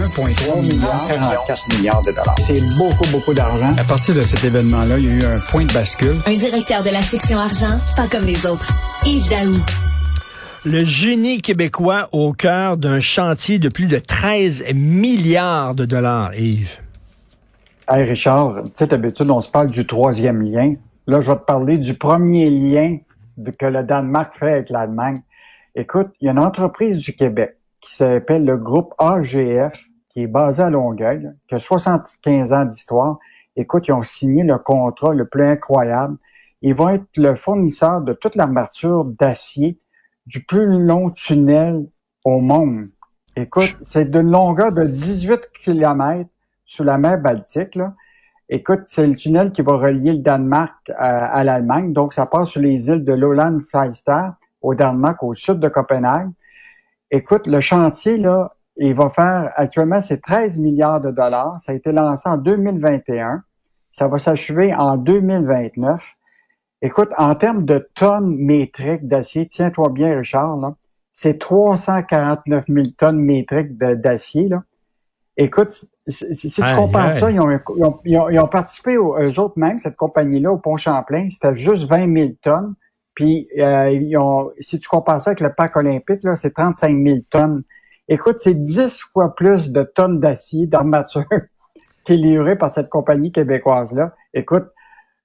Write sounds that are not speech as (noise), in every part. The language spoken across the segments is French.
1,3 milliard, 44 milliards de dollars. c'est beaucoup, beaucoup d'argent. À partir de cet événement-là, il y a eu un point de bascule. Un directeur de la section argent, pas comme les autres. Yves Daou. Le génie québécois au cœur d'un chantier de plus de 13 milliards de dollars, Yves. Hey Richard, tu sais, d'habitude, on se parle du troisième lien. Là, je vais te parler du premier lien que le Danemark fait avec l'Allemagne. Écoute, il y a une entreprise du Québec qui s'appelle le groupe AGF, qui est basé à Longueuil, qui a 75 ans d'histoire. Écoute, ils ont signé le contrat le plus incroyable. Ils vont être le fournisseur de toute l'armature d'acier du plus long tunnel au monde. Écoute, c'est d'une longueur de 18 km sous la mer Baltique. Là. Écoute, c'est le tunnel qui va relier le Danemark à, à l'Allemagne. Donc, ça passe sur les îles de Lolland Falster au Danemark, au sud de Copenhague. Écoute, le chantier, là, il va faire, actuellement, c'est 13 milliards de dollars. Ça a été lancé en 2021. Ça va s'achever en 2029. Écoute, en termes de tonnes métriques d'acier, tiens-toi bien, Richard, là, c'est 349 000 tonnes métriques d'acier. Là. Écoute, si, si- si tu compares ça, ils ont, ils ont- ils ont- ils ont participé, aux, eux autres même, cette compagnie-là, au Pont-Champlain, c'était juste 20 000 tonnes. Puis, euh, ils ont, si tu compares ça avec le parc olympique, là, c'est 35 000 tonnes. Écoute, c'est 10 fois plus de tonnes d'acier, d'armature, (laughs) qui est livré par cette compagnie québécoise-là. Écoute,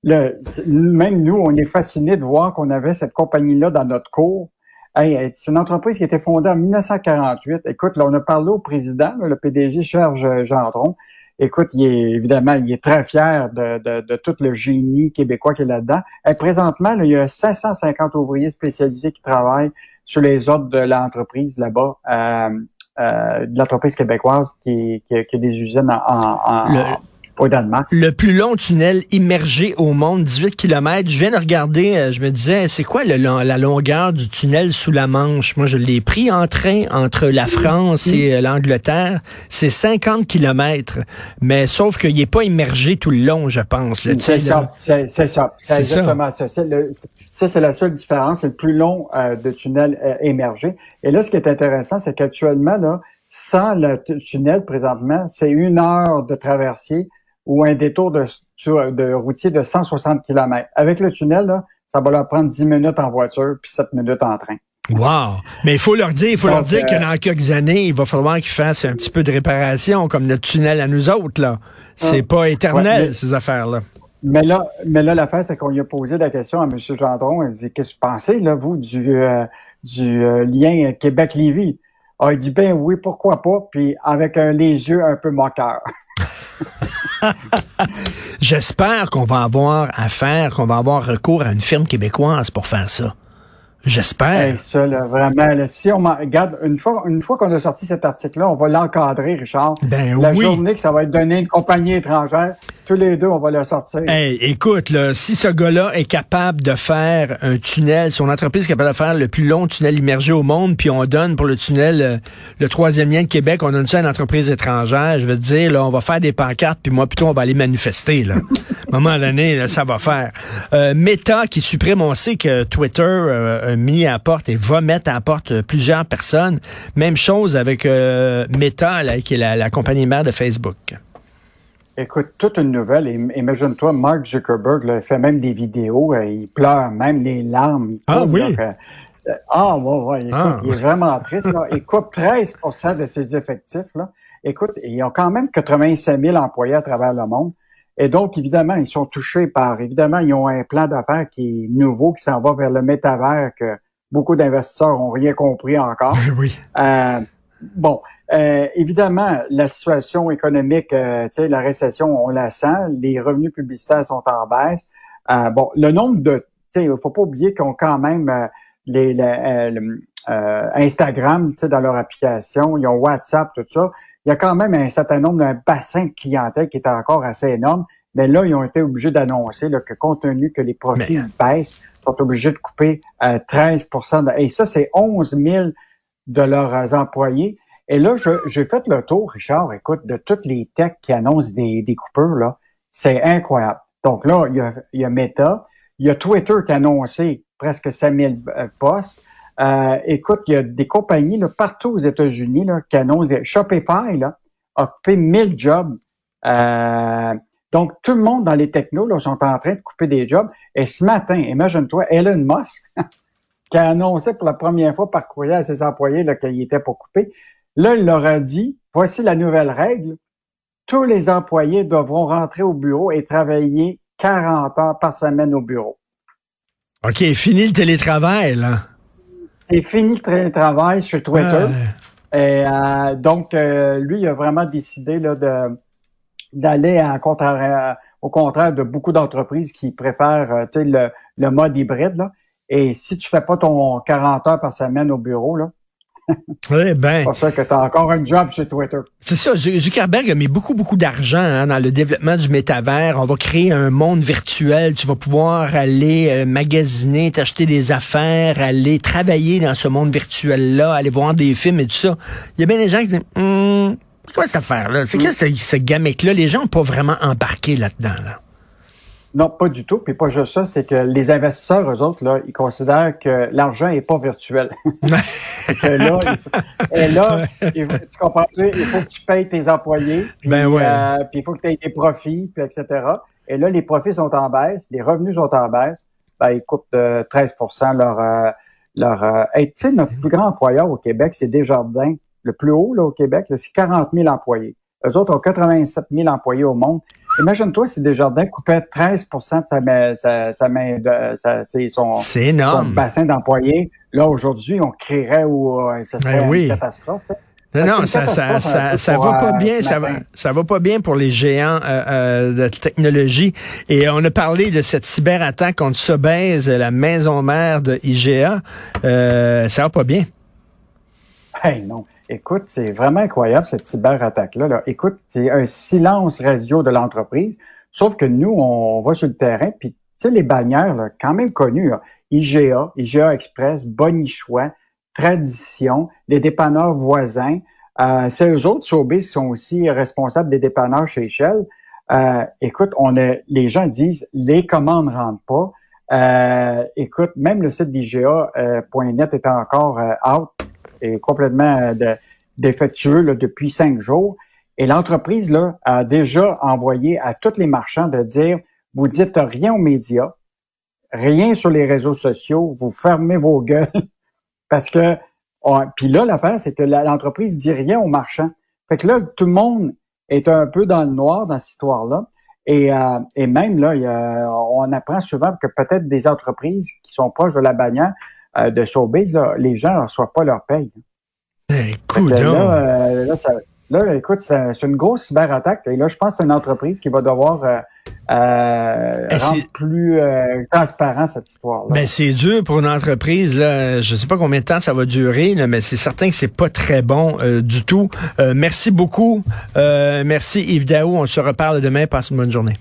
le, même nous, on est fascinés de voir qu'on avait cette compagnie-là dans notre cours. Hey, c'est une entreprise qui a été fondée en 1948. Écoute, là, on a parlé au président, le PDG Serge Gendron. Écoute, il est évidemment, il est très fier de, de, de tout le génie québécois qui est là-dedans. Et présentement, là, il y a 550 ouvriers spécialisés qui travaillent sur les ordres de l'entreprise là-bas, euh, euh, de l'entreprise québécoise qui, qui, qui a des usines en, en- en- au Danemark. Le plus long tunnel immergé au monde, 18 km. Je viens de regarder, euh, je me disais, c'est quoi le la longueur du tunnel sous la Manche? Moi, je l'ai pris en train entre la France et euh, l'Angleterre. C'est 50 km. Mais sauf qu'il n'est pas immergé tout le long, je pense. C'est ça, c'est ça. C'est ça. exactement ça. Le- Ça, c'est la seule différence. C'est le plus long euh, de tunnel euh, émergé. Et là, ce qui est intéressant, c'est qu'actuellement, là, sans le tunnel présentement, c'est une heure de traversier ou un détour de, de routier de 160 km. Avec le tunnel, là, ça va leur prendre 10 minutes en voiture puis 7 minutes en train. Wow! Mais il faut leur dire, il faut Donc, leur dire que euh, dans quelques années, il va falloir qu'ils fassent un petit peu de réparation, comme notre tunnel à nous autres, là. C'est pas éternel, Ouais, mais- ces affaires-là. Mais là, mais là, l'affaire, c'est qu'on lui a posé la question à M. Gendron. Il dit, qu'est-ce que vous pensez, là, vous, du, euh, du euh, lien Québec-Lévis? Ah, il dit, ben oui, pourquoi pas, puis avec un, les yeux un peu moqueurs. (laughs) J'espère qu'on va avoir affaire, qu'on va avoir recours à une firme québécoise pour faire ça. J'espère. Hey, ça, là, vraiment, là, si on regarde, une fois, une fois qu'on a sorti cet article-là, on va l'encadrer, Richard. Ben la oui. journée que ça va être donné une compagnie étrangère, tous les deux, on va le sortir. Hey, écoute, là, si ce gars-là est capable de faire un tunnel, son entreprise est capable de faire le plus long tunnel immergé au monde, puis on donne pour le tunnel euh, le troisième lien de Québec, on donne ça à une entreprise étrangère, je veux te dire, là, on va faire des pancartes, puis moi, plutôt, on va aller manifester, là. (laughs) à un moment donné, là, ça va faire. Euh, Meta qui supprime, on sait que Twitter euh, mis à porte et va mettre à porte euh, plusieurs personnes. Même chose avec euh, Meta, là, qui est la, la compagnie mère de Facebook. Écoute, toute une nouvelle. Im- Imagine-toi, Mark Zuckerberg là, fait même des vidéos. euh, il pleure même les larmes. il Ah oui? Ah, ouais, ouais, écoute, ah. il est vraiment triste. Là. Il coupe 13% de ses effectifs. Là. Écoute, ils ont quand même 85 000 employés à travers le monde. Et donc, évidemment, ils sont touchés par, évidemment, ils ont un plan d'affaires qui est nouveau, qui s'en va vers le métavers que beaucoup d'investisseurs ont rien compris encore. oui. Euh, bon, euh, évidemment, la situation économique, euh, tu sais, la récession, on la sent. Les revenus publicitaires sont en baisse. Euh, bon, le nombre de, tu sais, faut pas oublier qu'ils ont quand même euh, les, Instagram, tu sais, dans leur application, ils ont WhatsApp, tout ça il y a quand même un certain nombre d'un bassin de clientèle qui est encore assez énorme. Mais là, ils ont été obligés d'annoncer que compte tenu que les profits baissent, ils sont obligés de couper 13 euh, Et ça, c'est 11 000 de leurs employés. Et là, j'ai fait le tour, Richard, écoute, de toutes les techs qui annoncent des, des coupures, là. C'est incroyable. Donc là, il y, a, il y a Meta, il y a Twitter qui a annoncé presque 5000 euh, postes. Euh, écoute, il y a des compagnies là, partout aux États-Unis là, qui annoncent Shopify là, a coupé 1000 jobs. Euh, donc, tout le monde dans les technos là, sont en train de couper des jobs. Et ce matin, imagine-toi, Elon Musk, (laughs) qui a annoncé pour la première fois par courrier à ses employés qu'il était pour couper, là, il leur a dit, voici la nouvelle règle, tous les employés devront rentrer au bureau et travailler 40 heures par semaine au bureau. OK, fini le télétravail, là. C'est fini le travail sur Twitter. Et euh, donc, euh, lui, il a vraiment décidé là, de d'aller au contraire de beaucoup d'entreprises qui préfèrent euh, le, le mode hybride. Là. Et si tu fais pas ton 40 heures par semaine au bureau, là, oui, ben. C'est pour ça que tu as encore un job chez Twitter. C'est ça. Zuckerberg a mis beaucoup, beaucoup d'argent hein, dans le développement du métavers. On va créer un monde virtuel. Tu vas pouvoir aller euh, magasiner, t'acheter des affaires, aller travailler dans ce monde virtuel-là, aller voir des films et tout ça. Il y a bien des gens qui disent, hum, c'est quoi cette affaire-là? C'est quoi ce, ce là Les gens n'ont pas vraiment embarqué là-dedans, là. Non, pas du tout. Puis pas juste ça, c'est que les investisseurs, eux autres, là, ils considèrent que l'argent est pas virtuel. (laughs) (laughs) là, et là, tu comprends -tu? Il faut que tu payes tes employés, puis, ben euh, puis il faut que tu aies tes profits, puis etc. Et là, les profits sont en baisse, les revenus sont en baisse. Ben, ils coûtent de 13 leur... Euh, leur euh, tu sais, notre plus grand employeur au Québec, c'est Desjardins. Le plus haut là, au Québec, c'est 40 000 employés. Eux autres ont 87 000 employés au monde. Imagine-toi si Desjardins coupait 13% de sa main, sa, main de, sa, son, son, bassin d'employés. Là, aujourd'hui, on créerait ou euh, ça serait ben une catastrophe. Non, non, ça, ça, ça, ça va pas euh, bien, ça va, ça va pas bien pour les géants euh, euh, de technologie. Et on a parlé de cette cyberattaque contre Sobeys, la maison mère de IGA. Euh, ça va pas bien. Hey, non. Écoute, c'est vraiment incroyable cette cyberattaque-là. Là. Écoute, c'est un silence radio de l'entreprise. Sauf que nous, on va sur le terrain, puis tu sais, les bannières, là, quand même connues, IGA, IGA Express, Bonichois, Tradition, les dépanneurs voisins. Euh, c'est eux autres, qui sont aussi responsables des dépanneurs chez Shell. Euh, écoute, on les gens disent, les commandes ne rentrent pas. Euh, écoute, même le site d'IGA.net est encore out est complètement euh, défectueux depuis cinq jours. Et l'entreprise là a déjà envoyé à tous les marchands de dire vous dites rien aux médias, rien sur les réseaux sociaux, vous fermez vos gueules (laughs) parce que puis là l'affaire c'est que l'entreprise dit rien aux marchands. Fait que là tout le monde est un peu dans le noir dans cette histoire là. Et, euh, et même là, on apprend souvent que peut-être des entreprises qui sont proches de la bannière euh, de Sobeys, là, les gens ne reçoivent pas leur paye. Écoute, là, euh, là, ça, là, écoute, c'est une grosse cyberattaque. Et là, je pense que c'est une entreprise qui va devoir euh, euh rendre plus euh, transparent cette histoire-là. Ben, c'est dur pour une entreprise. Là. Je sais pas combien de temps ça va durer, là, mais c'est certain que c'est pas très bon du tout. merci beaucoup. merci Yves Daou. On se reparle demain. Passe une bonne journée.